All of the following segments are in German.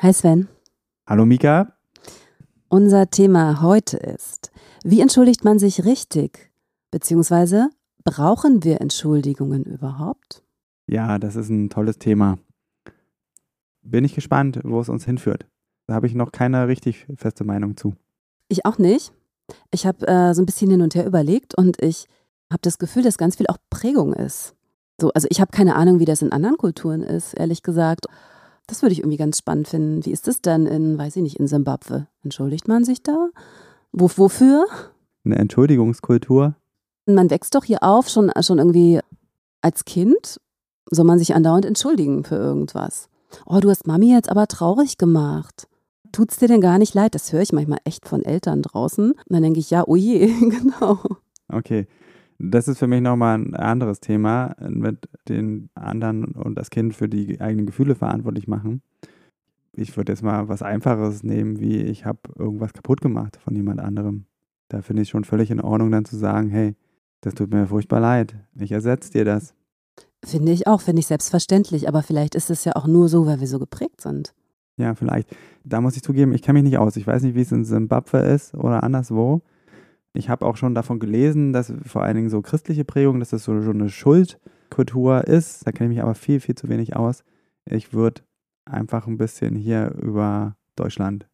Hi Sven. Hallo Mika. Unser Thema heute ist, wie entschuldigt man sich richtig? Beziehungsweise brauchen wir Entschuldigungen überhaupt? Ja, das ist ein tolles Thema. Bin ich gespannt, wo es uns hinführt. Da habe ich noch keine richtig feste Meinung zu. Ich auch nicht. Ich habe äh, so ein bisschen hin und her überlegt und ich habe das Gefühl, dass ganz viel auch Prägung ist. So, also ich habe keine Ahnung, wie das in anderen Kulturen ist, ehrlich gesagt. Das würde ich irgendwie ganz spannend finden. Wie ist das denn in, weiß ich nicht, in Simbabwe? Entschuldigt man sich da? Wo, wofür? Eine Entschuldigungskultur? Man wächst doch hier auf, schon, schon irgendwie als Kind soll man sich andauernd entschuldigen für irgendwas. Oh, du hast Mami jetzt aber traurig gemacht. Tut's dir denn gar nicht leid? Das höre ich manchmal echt von Eltern draußen. Und dann denke ich, ja, oh je, genau. Okay. Das ist für mich nochmal ein anderes Thema, mit den anderen und das Kind für die eigenen Gefühle verantwortlich machen. Ich würde jetzt mal was Einfaches nehmen, wie ich habe irgendwas kaputt gemacht von jemand anderem. Da finde ich schon völlig in Ordnung, dann zu sagen, hey, das tut mir furchtbar leid. Ich ersetze dir das. Finde ich auch, finde ich selbstverständlich. Aber vielleicht ist es ja auch nur so, weil wir so geprägt sind. Ja, vielleicht. Da muss ich zugeben, ich kenne mich nicht aus. Ich weiß nicht, wie es in Simbabwe ist oder anderswo. Ich habe auch schon davon gelesen, dass vor allen Dingen so christliche Prägung, dass das so, so eine Schuldkultur ist. Da kenne ich mich aber viel, viel zu wenig aus. Ich würde einfach ein bisschen hier über Deutschland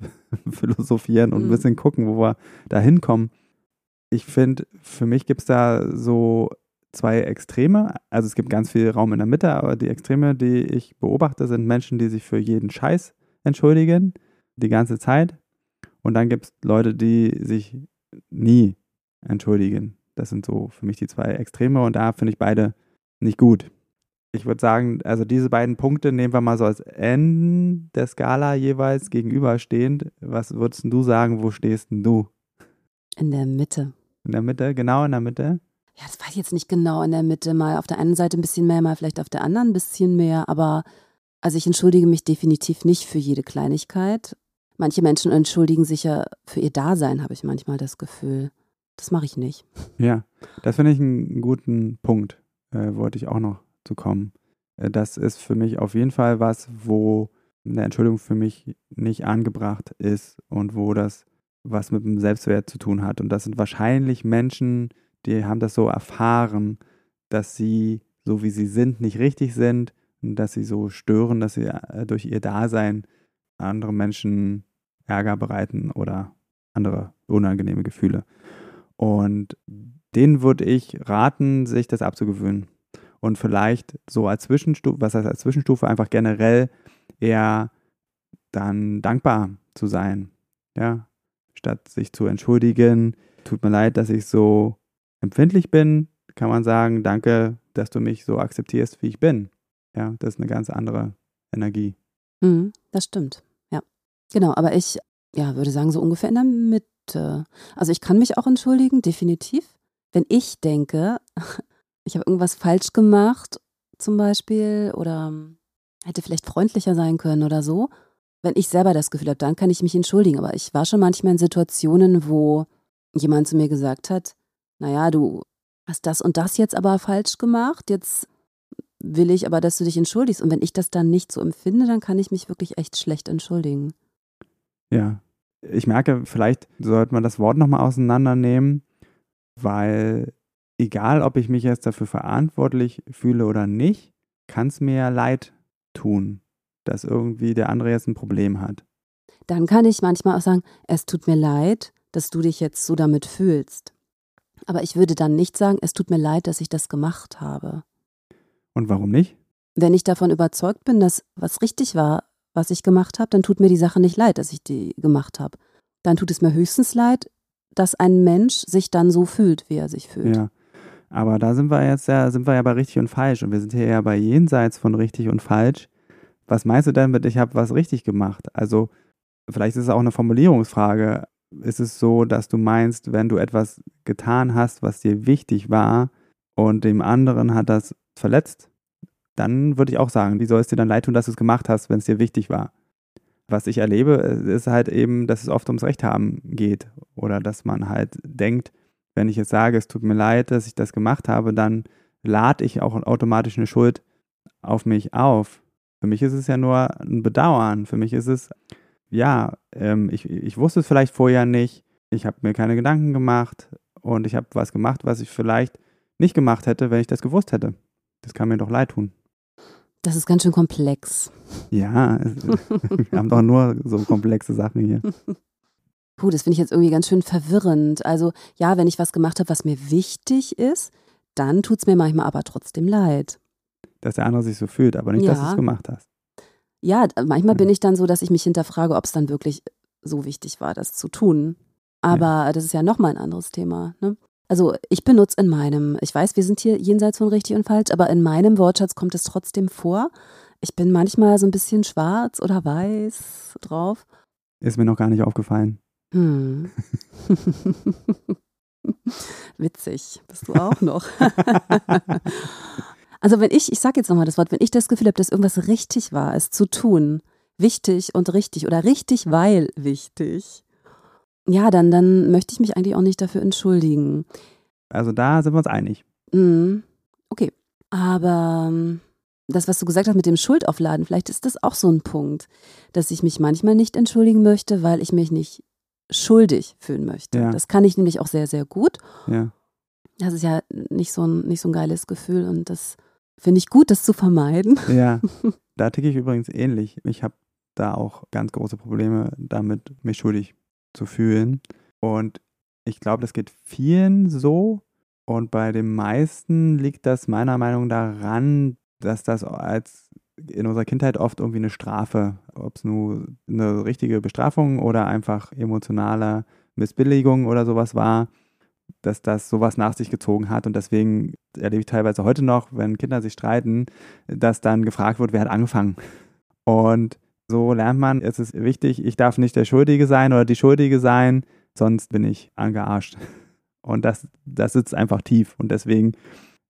philosophieren und ein mhm. bisschen gucken, wo wir da hinkommen. Ich finde, für mich gibt es da so zwei Extreme. Also es gibt ganz viel Raum in der Mitte, aber die Extreme, die ich beobachte, sind Menschen, die sich für jeden Scheiß entschuldigen, die ganze Zeit. Und dann gibt es Leute, die sich nie entschuldigen. Das sind so für mich die zwei Extreme und da finde ich beide nicht gut. Ich würde sagen, also diese beiden Punkte nehmen wir mal so als Ende der Skala jeweils gegenüberstehend. Was würdest du sagen, wo stehst denn du? In der Mitte. In der Mitte, genau in der Mitte? Ja, das war jetzt nicht genau in der Mitte. Mal auf der einen Seite ein bisschen mehr, mal vielleicht auf der anderen ein bisschen mehr. Aber also ich entschuldige mich definitiv nicht für jede Kleinigkeit. Manche Menschen entschuldigen sich ja für ihr Dasein, habe ich manchmal das Gefühl. Das mache ich nicht. Ja, das finde ich einen guten Punkt, äh, wollte ich auch noch zu kommen. Äh, das ist für mich auf jeden Fall was, wo eine Entschuldigung für mich nicht angebracht ist und wo das was mit dem Selbstwert zu tun hat. Und das sind wahrscheinlich Menschen, die haben das so erfahren, dass sie, so wie sie sind, nicht richtig sind und dass sie so stören, dass sie äh, durch ihr Dasein andere Menschen Ärger bereiten oder andere unangenehme Gefühle. Und denen würde ich raten, sich das abzugewöhnen. Und vielleicht so als Zwischenstufe, was heißt als Zwischenstufe, einfach generell eher dann dankbar zu sein. Ja, statt sich zu entschuldigen, tut mir leid, dass ich so empfindlich bin, kann man sagen, danke, dass du mich so akzeptierst, wie ich bin. Ja, das ist eine ganz andere Energie. Mhm, das stimmt. Genau, aber ich ja, würde sagen, so ungefähr in der Mitte. Also ich kann mich auch entschuldigen, definitiv. Wenn ich denke, ich habe irgendwas falsch gemacht, zum Beispiel, oder hätte vielleicht freundlicher sein können oder so. Wenn ich selber das Gefühl habe, dann kann ich mich entschuldigen. Aber ich war schon manchmal in Situationen, wo jemand zu mir gesagt hat, naja, du hast das und das jetzt aber falsch gemacht, jetzt will ich aber, dass du dich entschuldigst. Und wenn ich das dann nicht so empfinde, dann kann ich mich wirklich echt schlecht entschuldigen. Ja. Ich merke, vielleicht sollte man das Wort nochmal auseinandernehmen, weil egal, ob ich mich jetzt dafür verantwortlich fühle oder nicht, kann es mir ja leid tun, dass irgendwie der andere jetzt ein Problem hat. Dann kann ich manchmal auch sagen, es tut mir leid, dass du dich jetzt so damit fühlst. Aber ich würde dann nicht sagen, es tut mir leid, dass ich das gemacht habe. Und warum nicht? Wenn ich davon überzeugt bin, dass was richtig war, was ich gemacht habe, dann tut mir die Sache nicht leid, dass ich die gemacht habe. Dann tut es mir höchstens leid, dass ein Mensch sich dann so fühlt, wie er sich fühlt. Ja. Aber da sind wir jetzt ja, sind wir ja bei richtig und falsch. Und wir sind hier ja bei jenseits von richtig und falsch, was meinst du denn mit, ich habe was richtig gemacht? Also vielleicht ist es auch eine Formulierungsfrage. Ist es so, dass du meinst, wenn du etwas getan hast, was dir wichtig war und dem anderen hat das verletzt, dann würde ich auch sagen, wie soll es dir dann leid tun, dass du es gemacht hast, wenn es dir wichtig war? Was ich erlebe, ist halt eben, dass es oft ums Recht haben geht oder dass man halt denkt, wenn ich jetzt sage, es tut mir leid, dass ich das gemacht habe, dann lade ich auch automatisch eine Schuld auf mich auf. Für mich ist es ja nur ein Bedauern. Für mich ist es, ja, ähm, ich, ich wusste es vielleicht vorher nicht. Ich habe mir keine Gedanken gemacht und ich habe was gemacht, was ich vielleicht nicht gemacht hätte, wenn ich das gewusst hätte. Das kann mir doch leid tun. Das ist ganz schön komplex. Ja, wir haben doch nur so komplexe Sachen hier. Puh, das finde ich jetzt irgendwie ganz schön verwirrend. Also ja, wenn ich was gemacht habe, was mir wichtig ist, dann tut es mir manchmal aber trotzdem leid. Dass der andere sich so fühlt, aber nicht, ja. dass du es gemacht hast. Ja, manchmal bin ich dann so, dass ich mich hinterfrage, ob es dann wirklich so wichtig war, das zu tun. Aber ja. das ist ja nochmal ein anderes Thema. Ne? Also ich benutze in meinem, ich weiß, wir sind hier jenseits von richtig und falsch, aber in meinem Wortschatz kommt es trotzdem vor. Ich bin manchmal so ein bisschen schwarz oder weiß drauf. Ist mir noch gar nicht aufgefallen. Hm. Witzig, bist du auch noch. also wenn ich, ich sage jetzt nochmal das Wort, wenn ich das Gefühl habe, dass irgendwas richtig war, es zu tun, wichtig und richtig oder richtig, weil wichtig, ja, dann, dann möchte ich mich eigentlich auch nicht dafür entschuldigen. Also da sind wir uns einig. Mhm. Okay, aber ähm, das, was du gesagt hast mit dem Schuldaufladen, vielleicht ist das auch so ein Punkt, dass ich mich manchmal nicht entschuldigen möchte, weil ich mich nicht schuldig fühlen möchte. Ja. Das kann ich nämlich auch sehr, sehr gut. Ja. Das ist ja nicht so ein, nicht so ein geiles Gefühl und das finde ich gut, das zu vermeiden. Ja, da ticke ich übrigens ähnlich. Ich habe da auch ganz große Probleme damit, mich schuldig zu fühlen. Und ich glaube, das geht vielen so. Und bei den meisten liegt das meiner Meinung nach daran, dass das als in unserer Kindheit oft irgendwie eine Strafe, ob es nur eine richtige Bestrafung oder einfach emotionale Missbilligung oder sowas war, dass das sowas nach sich gezogen hat. Und deswegen erlebe ich teilweise heute noch, wenn Kinder sich streiten, dass dann gefragt wird, wer hat angefangen. Und so lernt man, es ist wichtig, ich darf nicht der Schuldige sein oder die Schuldige sein, sonst bin ich angearscht. Und das, das sitzt einfach tief. Und deswegen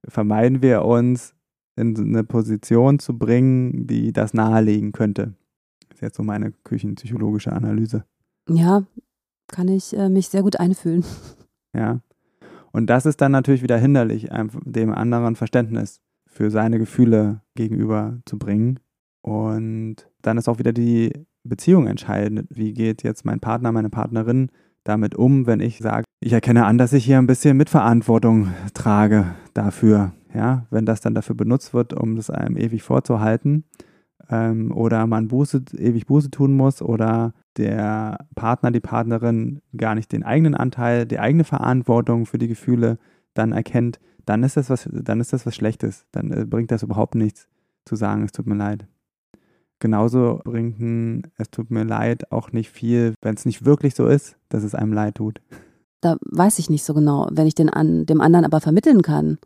vermeiden wir uns in eine Position zu bringen, die das nahelegen könnte. Das ist jetzt so meine küchenpsychologische Analyse. Ja, kann ich äh, mich sehr gut einfühlen. Ja. Und das ist dann natürlich wieder hinderlich, dem anderen Verständnis für seine Gefühle gegenüber zu bringen. Und dann ist auch wieder die Beziehung entscheidend. Wie geht jetzt mein Partner, meine Partnerin damit um, wenn ich sage, ich erkenne an, dass ich hier ein bisschen Mitverantwortung trage dafür, ja, wenn das dann dafür benutzt wird, um das einem ewig vorzuhalten ähm, oder man Buße, ewig Buße tun muss oder der Partner, die Partnerin gar nicht den eigenen Anteil, die eigene Verantwortung für die Gefühle dann erkennt, dann ist das was, dann ist das was Schlechtes. Dann äh, bringt das überhaupt nichts zu sagen, es tut mir leid. Genauso bringt ein Es tut mir leid auch nicht viel, wenn es nicht wirklich so ist, dass es einem leid tut. Da weiß ich nicht so genau. Wenn ich den an, dem anderen aber vermitteln kann,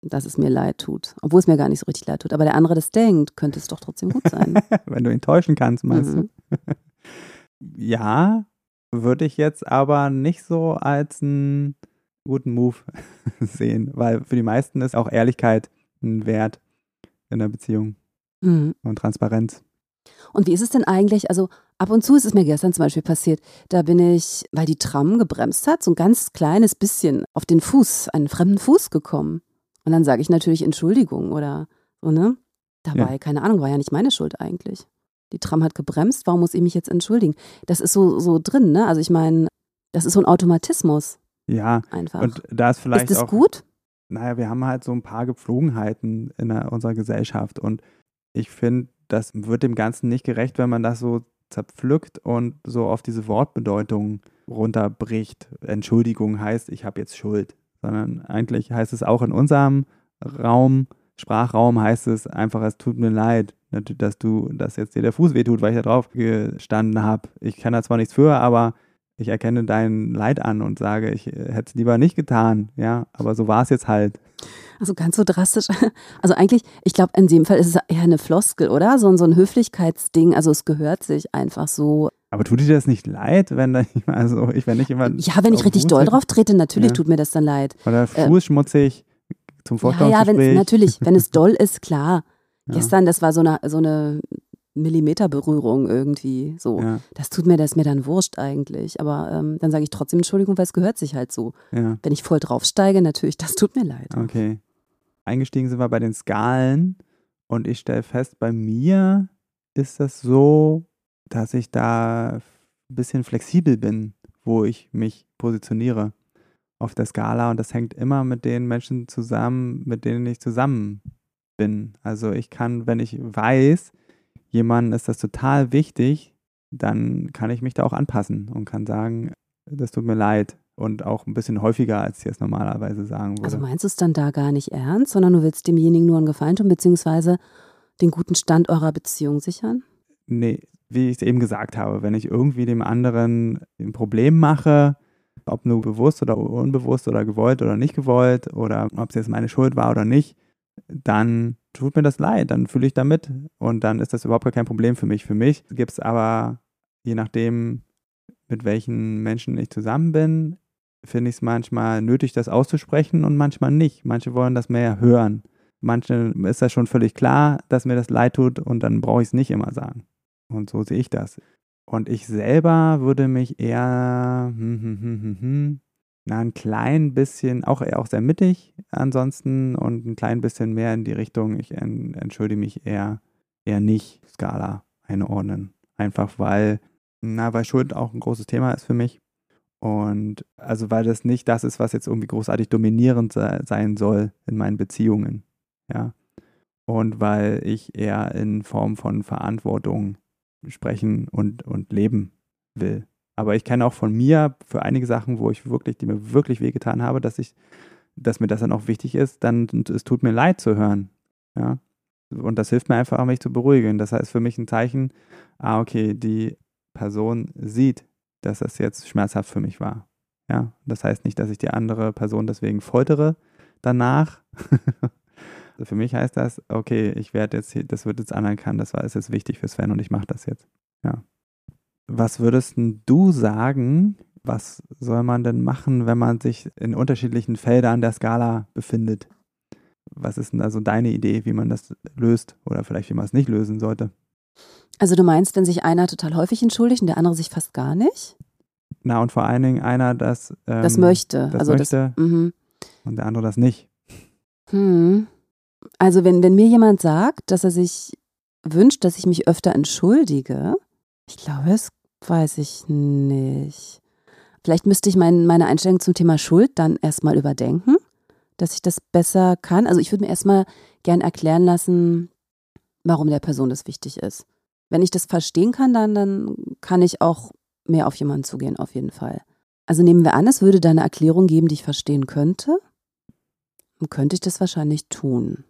dass es mir leid tut, obwohl es mir gar nicht so richtig leid tut, aber der andere das denkt, könnte es doch trotzdem gut sein. Wenn du ihn täuschen kannst, meinst mhm. du? ja, würde ich jetzt aber nicht so als einen guten Move sehen, weil für die meisten ist auch Ehrlichkeit ein Wert in der Beziehung mhm. und Transparenz. Und wie ist es denn eigentlich? Also ab und zu ist es mir gestern zum Beispiel passiert. Da bin ich, weil die Tram gebremst hat, so ein ganz kleines bisschen auf den Fuß, einen fremden Fuß gekommen. Und dann sage ich natürlich Entschuldigung oder so, ne? Dabei, ja. keine Ahnung, war ja nicht meine Schuld eigentlich. Die Tram hat gebremst, warum muss ich mich jetzt entschuldigen? Das ist so, so drin, ne? Also ich meine, das ist so ein Automatismus. Ja, einfach. Und da ist vielleicht. Ist das auch, gut? Naja, wir haben halt so ein paar Gepflogenheiten in unserer Gesellschaft und ich finde, das wird dem Ganzen nicht gerecht, wenn man das so zerpflückt und so auf diese Wortbedeutung runterbricht. Entschuldigung heißt, ich habe jetzt Schuld sondern eigentlich heißt es auch in unserem Raum, Sprachraum heißt es einfach, es tut mir leid, dass du, dass jetzt dir der Fuß wehtut, weil ich da drauf gestanden habe. Ich kann da zwar nichts für, aber ich erkenne dein Leid an und sage, ich hätte es lieber nicht getan, ja, aber so war es jetzt halt. Also ganz so drastisch. Also eigentlich, ich glaube, in dem Fall ist es eher eine Floskel, oder? So, so ein Höflichkeitsding. Also es gehört sich einfach so. Aber tut dir das nicht leid, wenn da also ich, wenn ich immer. Ja, wenn ich richtig doll drauf trete, natürlich ja. tut mir das dann leid. Oder Fuß äh, schmutzig zum Vorstellungsgespräch. Ja, ja, wenn, natürlich, wenn es doll ist, klar. Ja. Gestern, das war so eine, so eine Millimeterberührung irgendwie. So, ja. das tut mir, das mir dann wurscht eigentlich. Aber ähm, dann sage ich trotzdem Entschuldigung, weil es gehört sich halt so. Ja. Wenn ich voll draufsteige, natürlich, das tut mir leid. Okay. Eingestiegen sind wir bei den Skalen und ich stelle fest, bei mir ist das so, dass ich da ein bisschen flexibel bin, wo ich mich positioniere auf der Skala und das hängt immer mit den Menschen zusammen, mit denen ich zusammen bin. Also ich kann, wenn ich weiß, jemandem ist das total wichtig, dann kann ich mich da auch anpassen und kann sagen, das tut mir leid. Und auch ein bisschen häufiger, als ich es normalerweise sagen würde. Also meinst du es dann da gar nicht ernst, sondern du willst demjenigen nur einen Gefallen tun, beziehungsweise den guten Stand eurer Beziehung sichern? Nee, wie ich es eben gesagt habe, wenn ich irgendwie dem anderen ein Problem mache, ob nur bewusst oder unbewusst oder gewollt oder nicht gewollt oder ob es jetzt meine Schuld war oder nicht, dann tut mir das leid, dann fühle ich damit und dann ist das überhaupt gar kein Problem für mich. Für mich gibt es aber, je nachdem, mit welchen Menschen ich zusammen bin, finde ich es manchmal nötig, das auszusprechen und manchmal nicht. Manche wollen das mehr hören. Manche ist das schon völlig klar, dass mir das leid tut und dann brauche ich es nicht immer sagen. Und so sehe ich das. Und ich selber würde mich eher hm, hm, hm, hm, hm na, ein klein bisschen, auch, auch sehr mittig ansonsten und ein klein bisschen mehr in die Richtung, ich entschuldige mich eher, eher nicht Skala einordnen. Einfach weil, na, weil Schuld auch ein großes Thema ist für mich. Und also weil das nicht das ist, was jetzt irgendwie großartig dominierend sein soll in meinen Beziehungen. Ja. Und weil ich eher in Form von Verantwortung sprechen und, und leben will. Aber ich kenne auch von mir für einige Sachen, wo ich wirklich, die mir wirklich wehgetan habe, dass ich, dass mir das dann auch wichtig ist, dann es tut mir leid zu hören. Ja. Und das hilft mir einfach, mich zu beruhigen. Das heißt für mich ein Zeichen, ah, okay, die Person sieht, dass das jetzt schmerzhaft für mich war. Ja. Das heißt nicht, dass ich die andere Person deswegen foltere danach. für mich heißt das, okay, ich werde jetzt, das wird jetzt anerkannt, das war ist jetzt wichtig für Sven und ich mache das jetzt. Ja. Was würdest du sagen, was soll man denn machen, wenn man sich in unterschiedlichen Feldern der Skala befindet? Was ist denn also deine Idee, wie man das löst oder vielleicht wie man es nicht lösen sollte? Also du meinst, wenn sich einer total häufig entschuldigt und der andere sich fast gar nicht? Na und vor allen Dingen einer, das ähm, das möchte, das also möchte das, mhm. und der andere das nicht. Hm. Also wenn wenn mir jemand sagt, dass er sich wünscht, dass ich mich öfter entschuldige, ich glaube, es weiß ich nicht. Vielleicht müsste ich mein, meine Einstellung zum Thema Schuld dann erstmal überdenken, dass ich das besser kann. Also ich würde mir erstmal gern erklären lassen, warum der Person das wichtig ist. Wenn ich das verstehen kann, dann, dann kann ich auch mehr auf jemanden zugehen, auf jeden Fall. Also nehmen wir an, es würde da eine Erklärung geben, die ich verstehen könnte. Dann könnte ich das wahrscheinlich tun.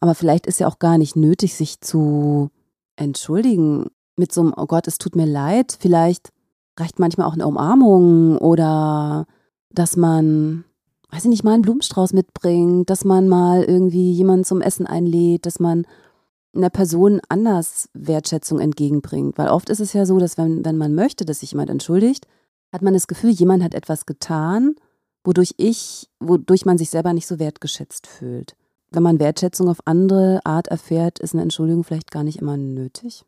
Aber vielleicht ist ja auch gar nicht nötig, sich zu entschuldigen mit so einem, oh Gott, es tut mir leid, vielleicht reicht manchmal auch eine Umarmung oder dass man, weiß ich nicht, mal einen Blumenstrauß mitbringt, dass man mal irgendwie jemanden zum Essen einlädt, dass man einer Person anders Wertschätzung entgegenbringt. Weil oft ist es ja so, dass wenn, wenn man möchte, dass sich jemand entschuldigt, hat man das Gefühl, jemand hat etwas getan, wodurch ich, wodurch man sich selber nicht so wertgeschätzt fühlt. Wenn man Wertschätzung auf andere Art erfährt, ist eine Entschuldigung vielleicht gar nicht immer nötig.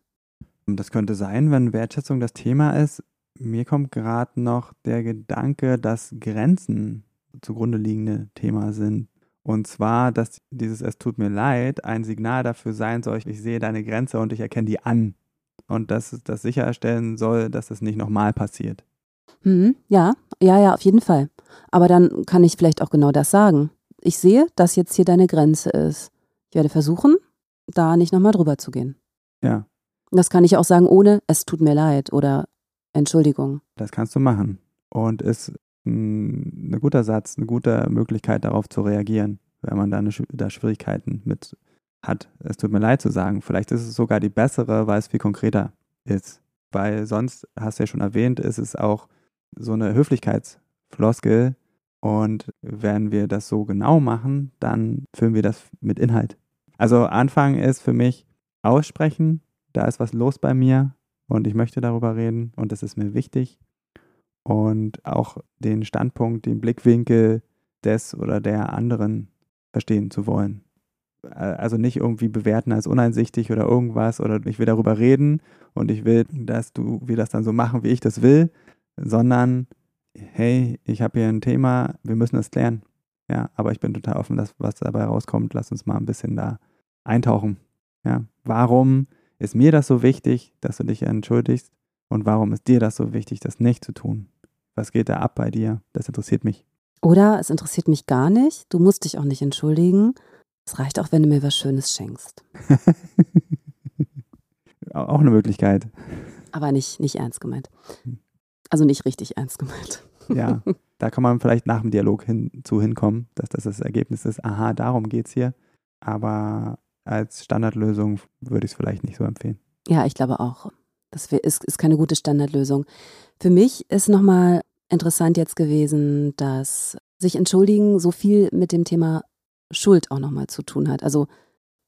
Das könnte sein, wenn Wertschätzung das Thema ist. Mir kommt gerade noch der Gedanke, dass Grenzen zugrunde liegende Thema sind. Und zwar, dass dieses Es tut mir leid ein Signal dafür sein soll, ich sehe deine Grenze und ich erkenne die an. Und dass das sicherstellen soll, dass das nicht nochmal passiert. Hm, ja, ja, ja, auf jeden Fall. Aber dann kann ich vielleicht auch genau das sagen. Ich sehe, dass jetzt hier deine Grenze ist. Ich werde versuchen, da nicht nochmal drüber zu gehen. Ja. Das kann ich auch sagen, ohne es tut mir leid oder Entschuldigung. Das kannst du machen. Und ist ein, guter Satz, eine gute Möglichkeit, darauf zu reagieren, wenn man da, eine, da Schwierigkeiten mit hat. Es tut mir leid zu sagen. Vielleicht ist es sogar die bessere, weil es viel konkreter ist. Weil sonst, hast du ja schon erwähnt, ist es auch so eine Höflichkeitsfloskel. Und wenn wir das so genau machen, dann füllen wir das mit Inhalt. Also Anfang ist für mich aussprechen, da ist was los bei mir und ich möchte darüber reden und das ist mir wichtig. Und auch den Standpunkt, den Blickwinkel des oder der anderen verstehen zu wollen. Also nicht irgendwie bewerten als uneinsichtig oder irgendwas oder ich will darüber reden und ich will, dass du wir das dann so machen, wie ich das will, sondern hey, ich habe hier ein Thema, wir müssen das klären. Ja, aber ich bin total offen, dass was dabei rauskommt. Lass uns mal ein bisschen da eintauchen. Ja, warum ist mir das so wichtig, dass du dich entschuldigst? Und warum ist dir das so wichtig, das nicht zu tun? Was geht da ab bei dir? Das interessiert mich. Oder es interessiert mich gar nicht. Du musst dich auch nicht entschuldigen. Es reicht auch, wenn du mir was Schönes schenkst. auch eine Möglichkeit. Aber nicht, nicht ernst gemeint. Hm. Also nicht richtig ernst gemeint. ja, da kann man vielleicht nach dem Dialog hinzu hinkommen, dass das das Ergebnis ist. Aha, darum geht es hier. Aber als Standardlösung würde ich es vielleicht nicht so empfehlen. Ja, ich glaube auch. Das ist, ist keine gute Standardlösung. Für mich ist nochmal interessant jetzt gewesen, dass sich entschuldigen so viel mit dem Thema Schuld auch nochmal zu tun hat. Also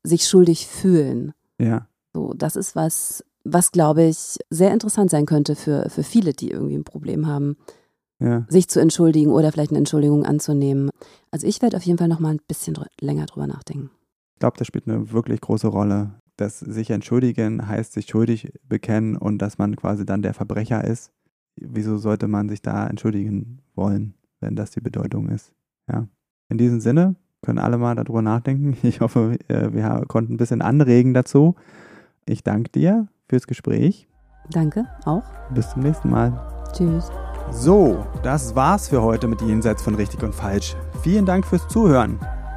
sich schuldig fühlen. Ja. So, das ist was, was glaube ich sehr interessant sein könnte für, für viele, die irgendwie ein Problem haben, ja. sich zu entschuldigen oder vielleicht eine Entschuldigung anzunehmen. Also ich werde auf jeden Fall nochmal ein bisschen dr länger drüber nachdenken. Ich glaube, das spielt eine wirklich große Rolle. Das sich entschuldigen heißt sich schuldig bekennen und dass man quasi dann der Verbrecher ist. Wieso sollte man sich da entschuldigen wollen, wenn das die Bedeutung ist? Ja. In diesem Sinne können alle mal darüber nachdenken. Ich hoffe, äh, wir konnten ein bisschen anregen dazu. Ich danke dir fürs Gespräch. Danke, auch. Bis zum nächsten Mal. Tschüss. So, das war's für heute mit Jenseits von Richtig und Falsch. Vielen Dank fürs Zuhören.